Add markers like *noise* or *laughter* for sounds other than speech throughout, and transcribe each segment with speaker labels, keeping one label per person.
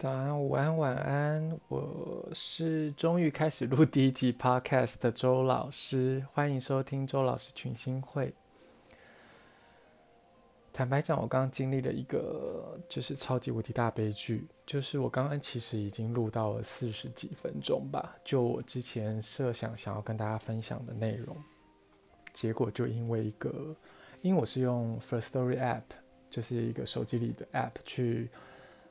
Speaker 1: 早安，午安，晚安。我是终于开始录第一集 Podcast 的周老师，欢迎收听周老师群星会。坦白讲，我刚刚经历了一个就是超级无敌大悲剧，就是我刚刚其实已经录到了四十几分钟吧，就我之前设想想要跟大家分享的内容，结果就因为一个，因为我是用 Firstory App，就是一个手机里的 App 去。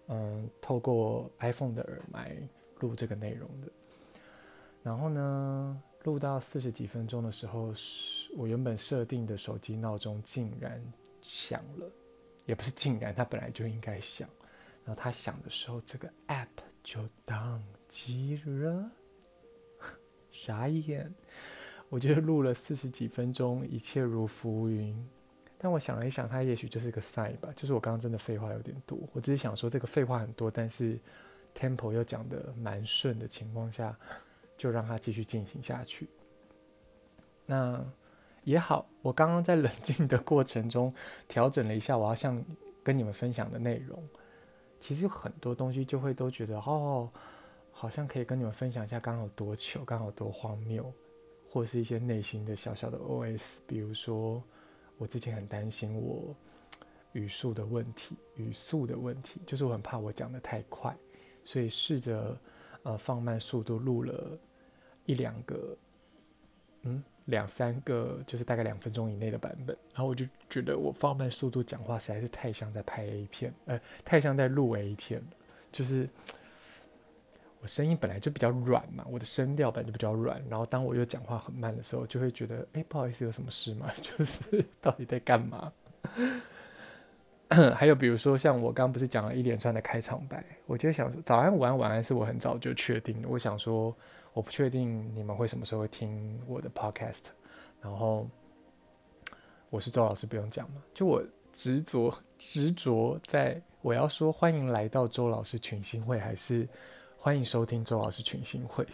Speaker 1: 嗯，透过 iPhone 的耳麦录这个内容的。然后呢，录到四十几分钟的时候，我原本设定的手机闹钟竟然响了，也不是竟然，它本来就应该响。然后它响的时候，这个 App 就宕机了，*laughs* 傻眼。我觉得录了四十几分钟，一切如浮云。但我想了一想，它也许就是个 sign 吧，就是我刚刚真的废话有点多。我只是想说，这个废话很多，但是 tempo 又讲得蛮顺的情况下，就让它继续进行下去。那也好，我刚刚在冷静的过程中调整了一下，我要向跟你们分享的内容。其实很多东西就会都觉得哦，好像可以跟你们分享一下，刚好多糗，刚好多荒谬，或是一些内心的小小的 OS，比如说。我之前很担心我语速的问题，语速的问题，就是我很怕我讲得太快，所以试着呃放慢速度录了一两个，嗯，两三个，就是大概两分钟以内的版本。然后我就觉得我放慢速度讲话实在是太像在拍 A 片，呃，太像在录 A 片了，就是。声音本来就比较软嘛，我的声调本来就比较软，然后当我又讲话很慢的时候，就会觉得，哎，不好意思，有什么事吗？*laughs* 就是到底在干嘛？*coughs* 还有比如说，像我刚刚不是讲了一连串的开场白，我就想说，早安、午安、晚安是我很早就确定的。我想说，我不确定你们会什么时候会听我的 podcast，然后我是周老师，不用讲嘛，就我执着执着在我要说欢迎来到周老师群星会，还是？欢迎收听周老师群星会，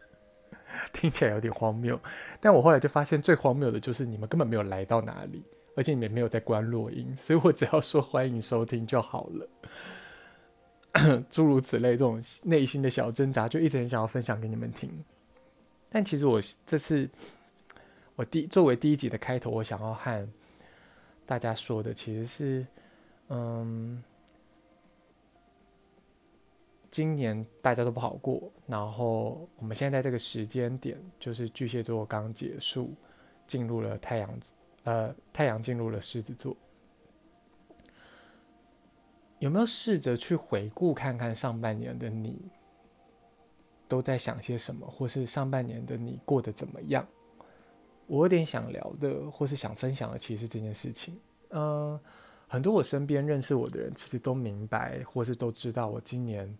Speaker 1: *laughs* 听起来有点荒谬，但我后来就发现最荒谬的就是你们根本没有来到哪里，而且你们没有在关录音，所以我只要说欢迎收听就好了。*coughs* 诸如此类这种内心的小挣扎，就一直很想要分享给你们听。但其实我这次我第作为第一集的开头，我想要和大家说的其实是，嗯。今年大家都不好过，然后我们现在在这个时间点，就是巨蟹座刚结束，进入了太阳，呃，太阳进入了狮子座。有没有试着去回顾看看上半年的你都在想些什么，或是上半年的你过得怎么样？我有点想聊的，或是想分享的，其实这件事情。嗯、很多我身边认识我的人，其实都明白，或是都知道我今年。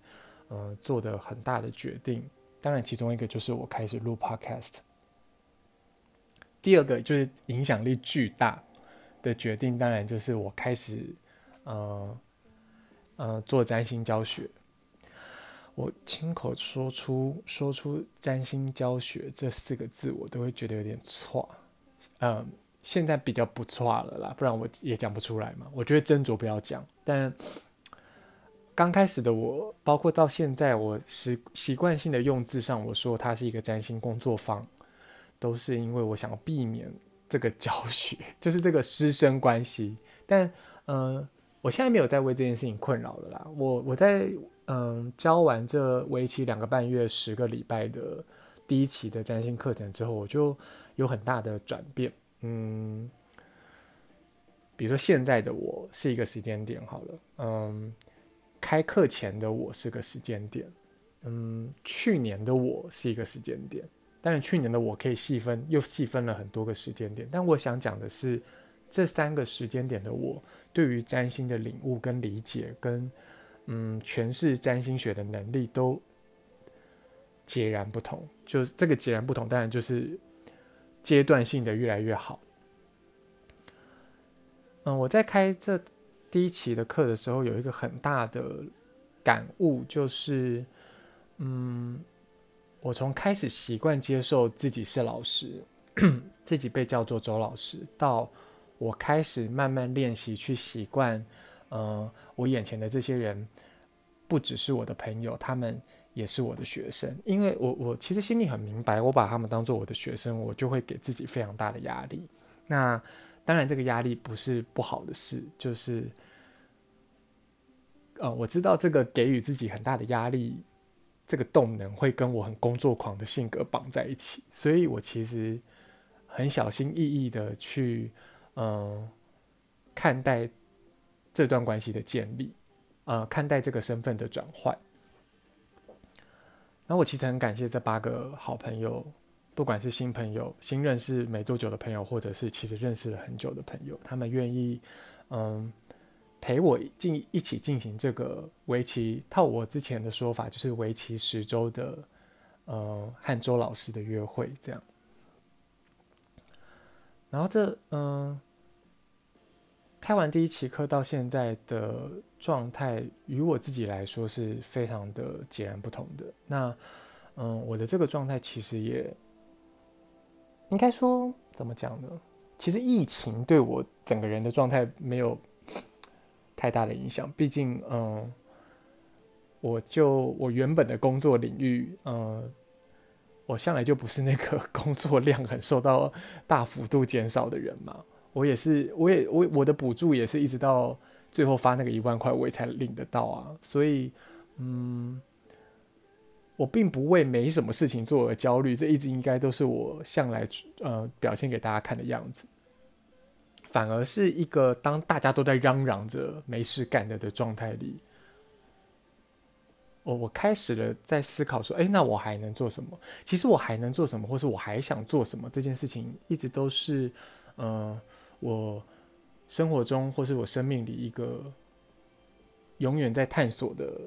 Speaker 1: 呃，做的很大的决定，当然其中一个就是我开始录 Podcast。第二个就是影响力巨大的决定，当然就是我开始呃呃做占星教学。我亲口说出说出占星教学这四个字，我都会觉得有点错。嗯、现在比较不错了啦，不然我也讲不出来嘛。我觉得斟酌不要讲，但。刚开始的我，包括到现在，我习习惯性的用字上，我说它是一个占星工作坊，都是因为我想要避免这个教学，*laughs* 就是这个师生关系。但，嗯、我现在没有在为这件事情困扰了啦。我我在嗯、教完这为期两个半月、十个礼拜的第一期的占星课程之后，我就有很大的转变。嗯，比如说现在的我是一个时间点，好了，嗯。开课前的我是个时间点，嗯，去年的我是一个时间点，但是去年的我可以细分，又细分了很多个时间点。但我想讲的是，这三个时间点的我对于占星的领悟跟理解，跟嗯诠释占星学的能力都截然不同。就是这个截然不同，当然就是阶段性的越来越好。嗯，我在开这。第一期的课的时候，有一个很大的感悟，就是，嗯，我从开始习惯接受自己是老师，*clears throat* 自己被叫做周老师，到我开始慢慢练习去习惯，嗯，我眼前的这些人不只是我的朋友，他们也是我的学生。因为我我其实心里很明白，我把他们当做我的学生，我就会给自己非常大的压力。那当然，这个压力不是不好的事，就是呃，我知道这个给予自己很大的压力，这个动能会跟我很工作狂的性格绑在一起，所以我其实很小心翼翼的去嗯、看待这段关系的建立。呃，看待这个身份的转换，那我其实很感谢这八个好朋友，不管是新朋友、新认识没多久的朋友，或者是其实认识了很久的朋友，他们愿意嗯陪我进一起进行这个围棋，套我之前的说法，就是围棋十周的呃和周老师的约会这样。然后这嗯。开完第一期课到现在的状态，与我自己来说是非常的截然不同的。那，嗯，我的这个状态其实也应该说怎么讲呢？其实疫情对我整个人的状态没有太大的影响。毕竟，嗯，我就我原本的工作领域，嗯，我向来就不是那个 *laughs* 工作量很受到大幅度减少的人嘛。我也是，我也我我的补助也是一直到最后发那个一万块，我也才领得到啊。所以，嗯，我并不为没什么事情做而焦虑，这一直应该都是我向来呃表现给大家看的样子。反而是一个当大家都在嚷嚷着没事干的的状态里，我我开始了在思考说，哎，那我还能做什么？其实我还能做什么，或是我还想做什么？这件事情一直都是，嗯、呃。我生活中或是我生命里一个永远在探索的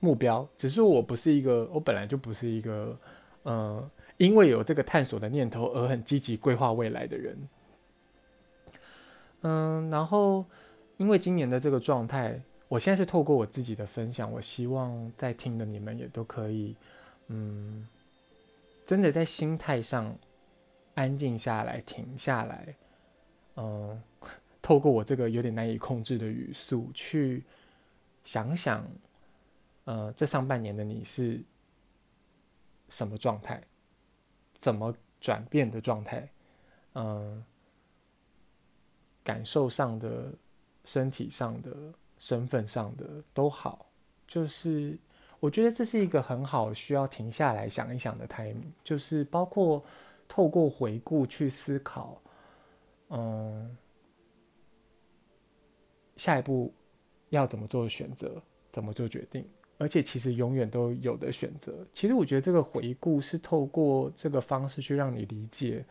Speaker 1: 目标，只是我不是一个，我本来就不是一个，呃，因为有这个探索的念头而很积极规划未来的人。嗯，然后因为今年的这个状态，我现在是透过我自己的分享，我希望在听的你们也都可以，嗯，真的在心态上。安静下来，停下来，嗯，*laughs* 透过我这个有点难以控制的语速去想想，呃，这上半年的你是什么状态？怎么转变的状态？嗯，感受上的、身体上的、身份上的都好，就是我觉得这是一个很好需要停下来想一想的 time，就是包括。透过回顾去思考，嗯，下一步要怎么做选择，怎么做决定，而且其实永远都有的选择。其实我觉得这个回顾是透过这个方式去让你理解。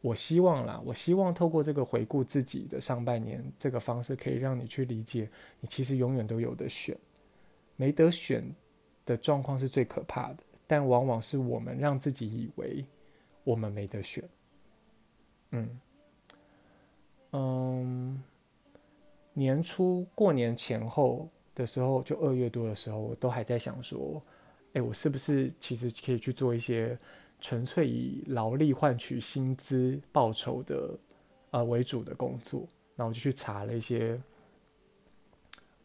Speaker 1: 我希望啦，我希望透过这个回顾自己的上半年这个方式，可以让你去理解，你其实永远都有的选，没得选的状况是最可怕的，但往往是我们让自己以为。我们没得选，嗯嗯，年初过年前后的时候，就二月多的时候，我都还在想说，哎，我是不是其实可以去做一些纯粹以劳力换取薪资报酬的呃为主的工作？然后我就去查了一些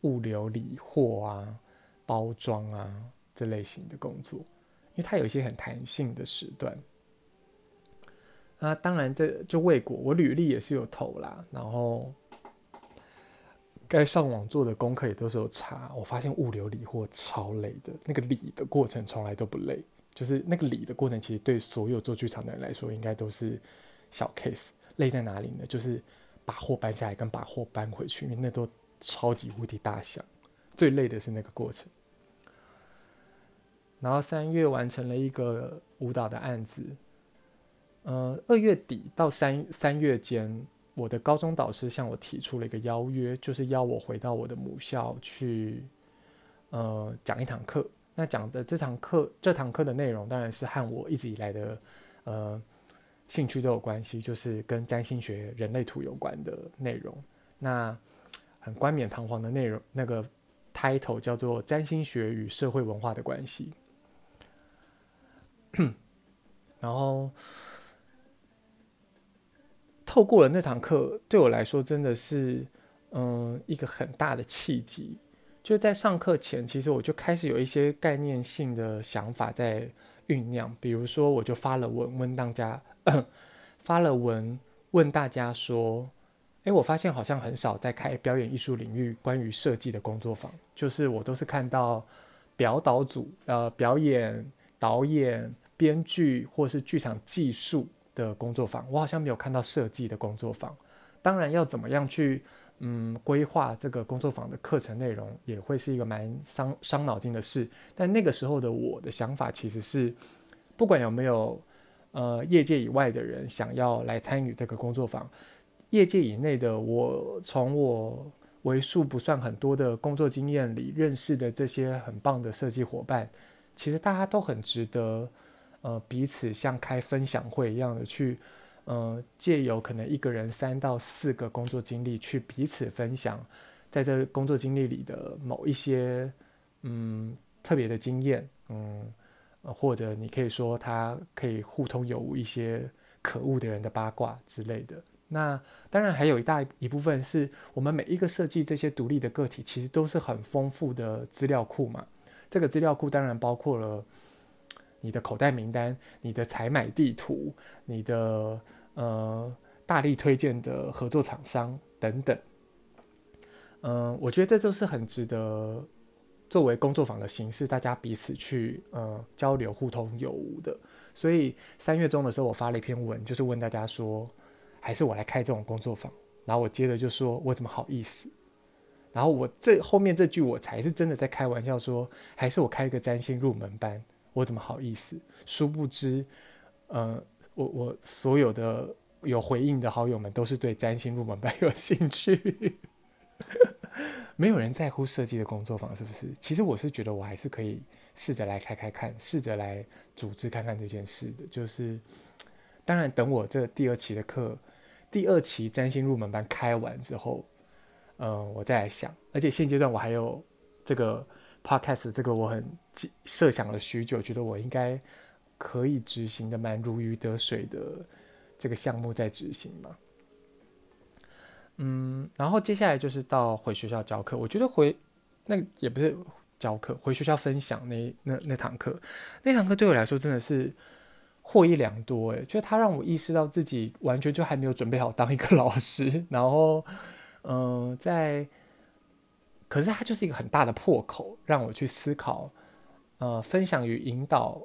Speaker 1: 物流理货啊、包装啊这类型的工作，因为它有一些很弹性的时段。那当然，这就未果，我履历也是有投啦，然后该上网做的功课也都是有查。我发现物流理货超累的，那个理的过程从来都不累，就是那个理的过程，其实对所有做剧场的人来说，应该都是小 case。累在哪里呢？就是把货搬下来跟把货搬回去，因为那都超级无敌大项，最累的是那个过程。然后三月完成了一个舞蹈的案子。呃，二月底到三三月间，我的高中导师向我提出了一个邀约，就是邀我回到我的母校去，呃，讲一堂课。那讲的这堂课，这堂课的内容当然是和我一直以来的呃兴趣都有关系，就是跟占星学、人类图有关的内容。那很冠冕堂皇的内容，那个 title 叫做《占星学与社会文化的关系》。*coughs* 然后。透过了那堂课，对我来说真的是，嗯，一个很大的契机，就在上课前，其实我就开始有一些概念性的想法在酝酿。比如说，我就发了文问大家，*coughs* 发了文问大家说：“诶，我发现好像很少在开表演艺术领域关于设计的工作坊，就是我都是看到表导组、呃，表演导演、编剧或是剧场技术的工作坊，我好像没有看到设计的工作坊。当然，要怎么样去？”嗯，规划这个工作坊的课程内容也会是一个蛮伤伤脑筋的事。但那个时候的我的想法其实是，不管有没有呃业界以外的人想要来参与这个工作坊，业界以内的我，从我为数不算很多的工作经验里认识的这些很棒的设计伙伴，其实大家都很值得呃彼此像开分享会一样的去。呃，借由可能一个人三到四个工作经历去彼此分享，在这工作经历里的某一些嗯特别的经验，嗯，或者你可以说他可以互通有无一些可恶的人的八卦之类的。那当然还有一大一部分是我们每一个设计这些独立的个体，其实都是很丰富的资料库嘛。这个资料库当然包括了你的口袋名单、你的采买地图、你的。呃，大力推荐的合作厂商等等，嗯、我觉得这就是很值得作为工作坊的形式，大家彼此去呃交流、互通有无的。所以三月中的时候，我发了一篇文，就是问大家说，还是我来开这种工作坊？然后我接着就说，我怎么好意思？然后我这后面这句我才是真的在开玩笑说，还是我开一个占星入门班？我怎么好意思？殊不知，呃。我我所有的有回应的好友们都是对占星入门班有兴趣，*laughs* 没有人在乎设计的工作坊是不是？其实我是觉得我还是可以试着来开开看，试着来组织看看这件事的。就是当然等我这第二期的课，第二期占星入门班开完之后，嗯、我再来想。而且现阶段我还有这个 podcast，这个我很设想了许久，觉得我应该。可以执行的蛮如鱼得水的这个项目在执行嘛？嗯，然后接下来就是到回学校教课。我觉得回那也不是教课，回学校分享那那那堂课，那堂课对我来说真的是获益良多诶，就是他让我意识到自己完全就还没有准备好当一个老师，*laughs* 然后嗯、在可是它就是一个很大的破口，让我去思考呃分享与引导。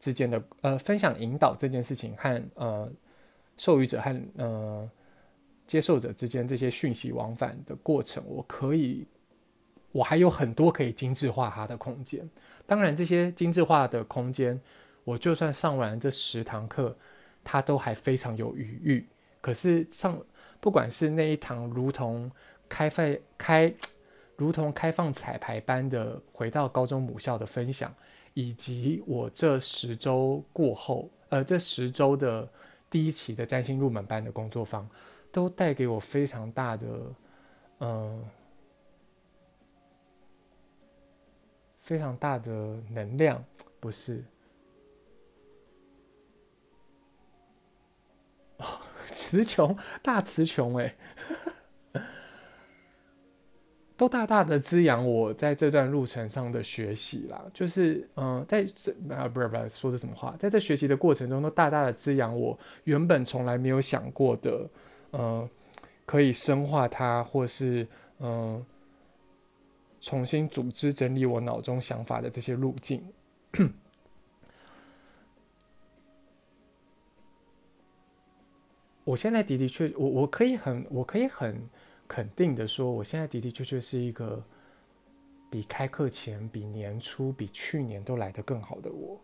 Speaker 1: 之间的呃分享引导这件事情和呃授予者和呃接受者之间这些讯息往返的过程，我可以我还有很多可以精致化它的空间。当然，这些精致化的空间，我就算上完这十堂课，它都还非常有余裕。可是上不管是那一堂如同开费开如同开放彩排般的回到高中母校的分享。以及我这十周过后，呃，这十周的第一期的占星入门班的工作坊，都带给我非常大的，嗯、非常大的能量，不是？*laughs* 词穷，大词穷，哎。都大大的滋养我在这段路程上的学习啦，就是嗯、在这啊不是不是说的什么话，在这学习的过程中，都大大的滋养我原本从来没有想过的，嗯、可以深化它，或是嗯、重新组织整理我脑中想法的这些路径。我现在的的确，我我可以很，我可以很。肯定的说，我现在的的确确是一个比开课前、比年初、比去年都来得更好的我。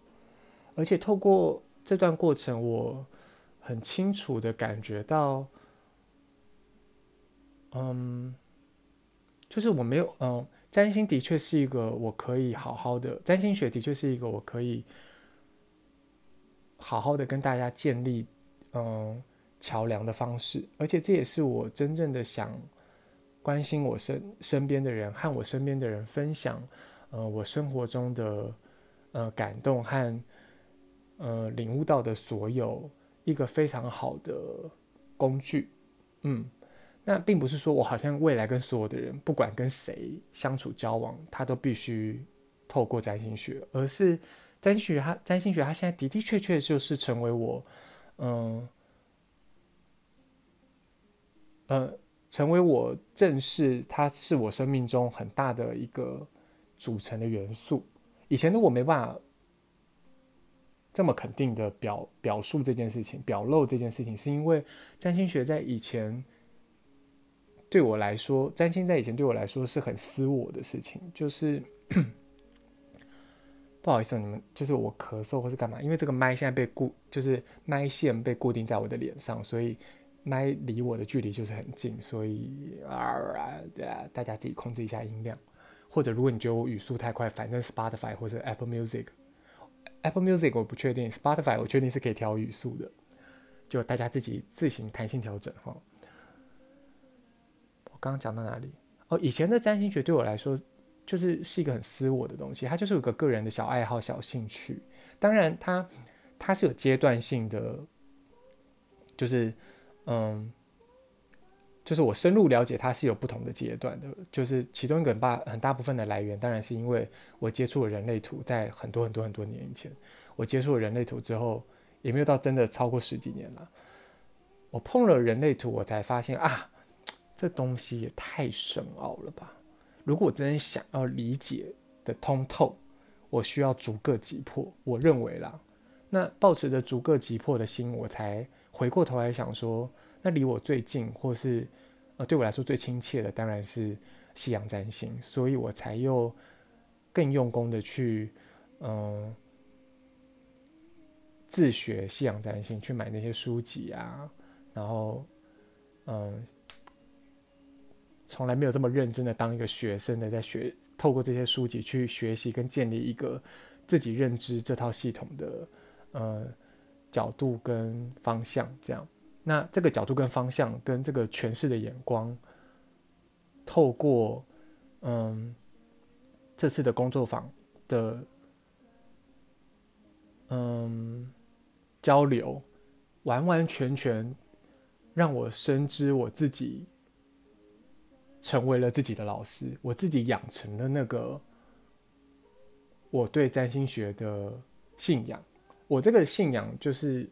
Speaker 1: 而且透过这段过程，我很清楚的感觉到，嗯，就是我没有，嗯，占星的确是一个我可以好好的，占星学的确是一个我可以好好的跟大家建立，嗯。桥梁的方式，而且这也是我真正的想关心我身身边的人，和我身边的人分享，呃，我生活中的呃感动和呃领悟到的所有一个非常好的工具，嗯，那并不是说我好像未来跟所有的人，不管跟谁相处交往，他都必须透过占星学，而是占星学它占星学它现在的的确确就是成为我，嗯，嗯成为我正视它是我生命中很大的一个组成的元素。以前的我没办法这么肯定的表表述这件事情，表露这件事情，是因为占星学在以前。对我来说，占星在以前对我来说是很私我的事情，就是 *coughs* 不好意思，你们就是我咳嗽或是干嘛，因为这个麦现在被固，就是麦线被固定在我的脸上，所以麦离我的距离就是很近，所以啊，大家自己控制一下音量，或者如果你觉得我语速太快，反正 Spotify 或者 Apple Music，Apple Music 我不确定，Spotify 我确定是可以调语速的，就大家自己自行弹性调整哈。我刚刚讲到哪里？哦，以前的占星学对我来说，就是是一个很私我的东西，它就是有个个人的小爱好、小兴趣。当然，它它是有阶段性的，就是嗯，就是我深入了解它是有不同的阶段的。就是其中一个很大很大部分的来源，当然是因为我接触了人类图，在很多很多很多年以前，我接触了人类图之后，也没有到真的超过十几年了。我碰了人类图，我才发现啊。这东西也太深奥了吧！如果我真的想要理解的通透，我需要逐个击破。我认为啦，那抱持着逐个击破的心，我才回过头来想说，那离我最近或是呃对我来说最亲切的，当然是西洋占星，所以我才又更用功的去嗯、自学西洋占星，去买那些书籍啊，然后嗯。从来没有这么认真的当一个学生的，在学透过这些书籍去学习跟建立一个自己认知这套系统的呃角度跟方向，这样。那这个角度跟方向跟这个诠释的眼光，透过嗯这次的工作坊的嗯交流，完完全全让我深知我自己。成为了自己的老师，我自己养成了那个我对占星学的信仰。我这个信仰就是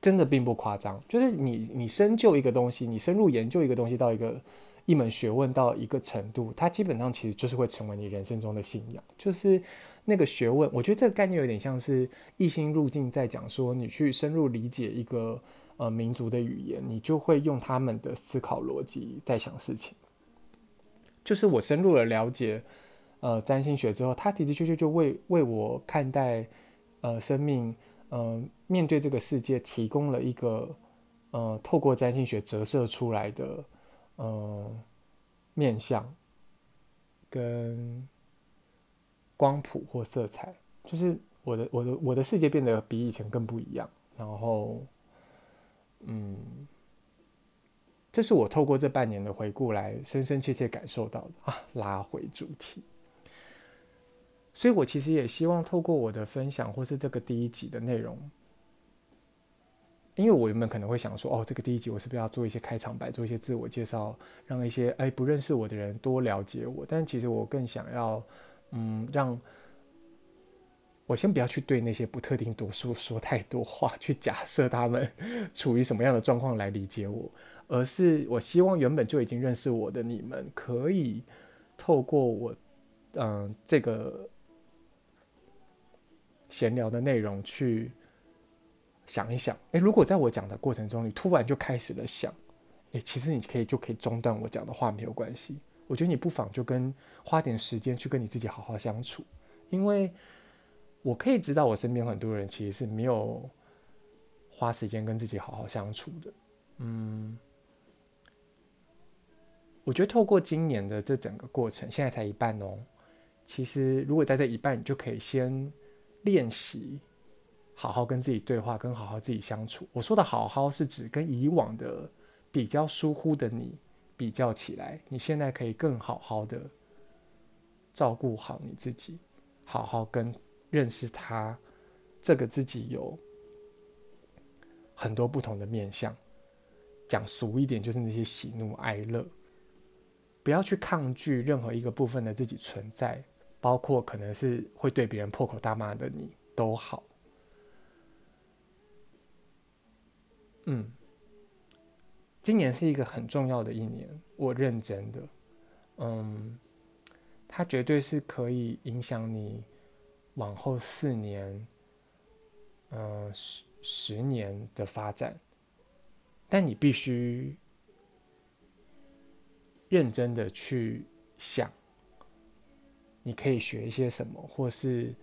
Speaker 1: 真的并不夸张，就是你你深究一个东西，你深入研究一个东西到一个一门学问到一个程度，它基本上其实就是会成为你人生中的信仰。就是那个学问，我觉得这个概念有点像是一心入境在讲说，你去深入理解一个。呃，民族的语言，你就会用他们的思考逻辑在想事情。就是我深入了了解，呃，占星学之后，他的的确确就为为我看待，呃，生命，嗯、呃，面对这个世界提供了一个，呃，透过占星学折射出来的，呃，面相跟光谱或色彩，就是我的我的我的世界变得比以前更不一样，然后。嗯，这是我透过这半年的回顾来深深切切感受到的啊。拉回主题，所以我其实也希望透过我的分享，或是这个第一集的内容，因为我原本可能会想说，哦，这个第一集我是不是要做一些开场白，做一些自我介绍，让一些哎不认识我的人多了解我。但其实我更想要，嗯，让。我先不要去对那些不特定多数说太多话，去假设他们 *laughs* 处于什么样的状况来理解我，而是我希望原本就已经认识我的你们，可以透过我，嗯、这个闲聊的内容去想一想，诶，如果在我讲的过程中，你突然就开始了想，诶，其实你可以就可以中断我讲的话没有关系，我觉得你不妨就跟花点时间去跟你自己好好相处，因为。我可以知道，我身边很多人其实是没有花时间跟自己好好相处的。嗯，我觉得透过今年的这整个过程，现在才一半哦。其实，如果在这一半，你就可以先练习好好跟自己对话，跟好好自己相处。我说的好好是指跟以往的比较疏忽的你比较起来，你现在可以更好好的照顾好你自己，好好跟。认识他，这个自己有很多不同的面相，讲俗一点，就是那些喜怒哀乐。不要去抗拒任何一个部分的自己存在，包括可能是会对别人破口大骂的你都好。嗯，今年是一个很重要的一年，我认真的，嗯，它绝对是可以影响你往后四年，嗯，十十年的发展，但你必须。认真的去想，你可以学一些什么，或是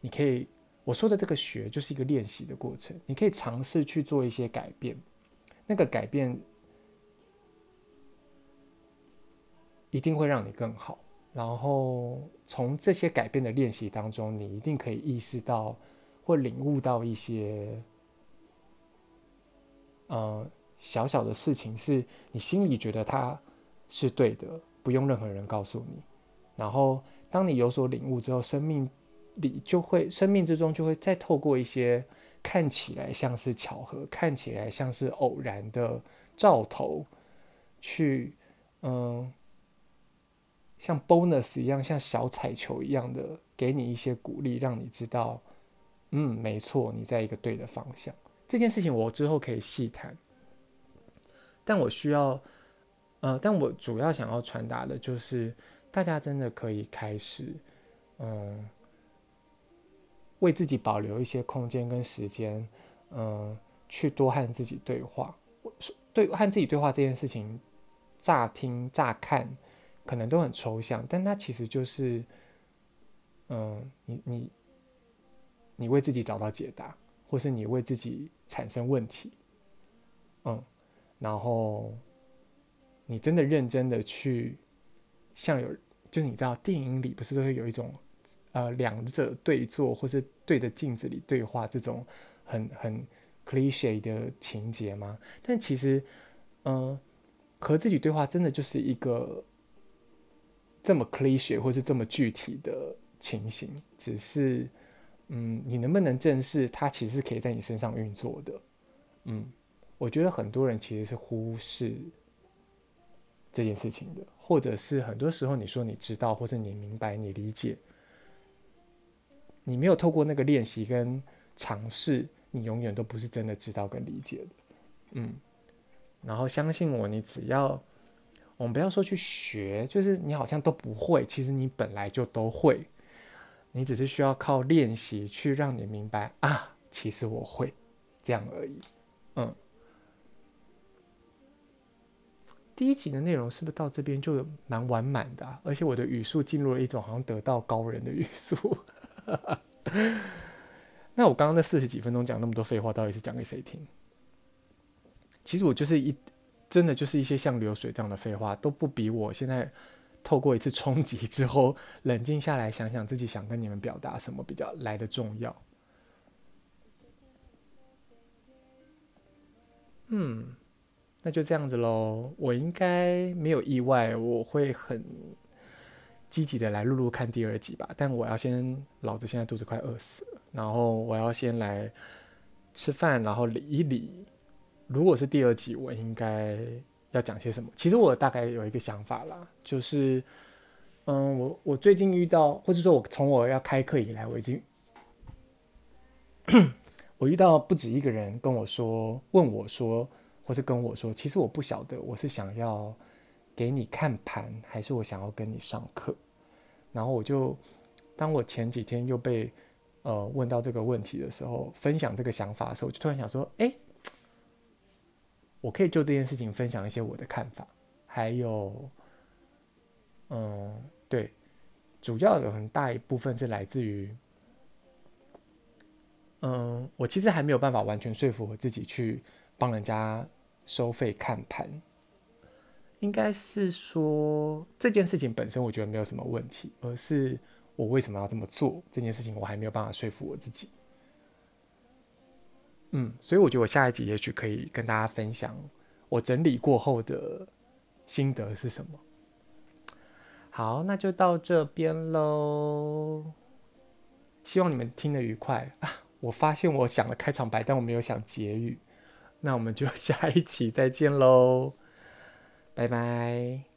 Speaker 1: 你可以我说的这个学，就是一个练习的过程。你可以尝试去做一些改变，那个改变一定会让你更好。然后从这些改变的练习当中，你一定可以意识到或领悟到一些，呃，小小的事情，是你心里觉得它。是对的，不用任何人告诉你。然后，当你有所领悟之后，生命里就会，生命之中就会再透过一些看起来像是巧合、看起来像是偶然的兆头，去，嗯，像 bonus 一样，像小彩球一样的，给你一些鼓励，让你知道，嗯，没错，你在一个对的方向。这件事情我之后可以细谈，但我需要。呃，但我主要想要传达的就是，大家真的可以开始，嗯，为自己保留一些空间跟时间，嗯，去多和自己对话。对，和自己对话这件事情，乍听乍看可能都很抽象，但它其实就是，嗯，你你你为自己找到解答，或是你为自己产生问题，嗯，然后。你真的认真的去，像有，就是你知道电影里不是都会有一种，呃，两者对坐，或是对着镜子里对话这种很很 cliche 的情节吗？但其实，嗯、和自己对话真的就是一个这么 cliche 或是这么具体的情形，只是，嗯，你能不能正视它，其实是可以在你身上运作的。嗯，我觉得很多人其实是忽视。这件事情的，或者是很多时候你说你知道，或者你明白、你理解，你没有透过那个练习跟尝试，你永远都不是真的知道跟理解的。嗯，然后相信我，你只要我们不要说去学，就是你好像都不会，其实你本来就都会，你只是需要靠练习去让你明白啊，其实我会这样而已。嗯。第一集的内容是不是到这边就蛮完满的？而且我的语速进入了一种好像得道高人的语速。*laughs* 那我刚刚那四十几分钟讲那么多废话，到底是讲给谁听？其实我就是一，真的就是一些像流水这样的废话，都不比我现在透过一次冲击之后，冷静下来想想自己想跟你们表达什么比较来的重要。嗯。那就这样子喽，我应该没有意外，我会很积极的来录录看第二集吧。但我要先，老子现在肚子快饿死了，然后我要先来吃饭，然后理一理。如果是第二集，我应该要讲些什么？其实我大概有一个想法啦，就是，嗯，我我最近遇到，或者说我从我要开课以来，我已经，*coughs* 我遇到不止一个人跟我说，问我说。或是跟我说，其实我不晓得，我是想要给你看盘，还是我想要跟你上课。然后我就，当我前几天又被呃问到这个问题的时候，分享这个想法的时候，我就突然想说，哎，我可以就这件事情分享一些我的看法，还有，嗯，对，主要有很大一部分是来自于，嗯，我其实还没有办法完全说服我自己去帮人家。收费看盘，应该是说这件事情本身我觉得没有什么问题，而是我为什么要这么做这件事情，我还没有办法说服我自己。嗯，所以我觉得我下一集也许可以跟大家分享我整理过后的心得是什么。好，那就到这边喽。希望你们听得愉快啊！我发现我想了开场白，但我没有想结语。那我们就下一期再见喽，拜拜。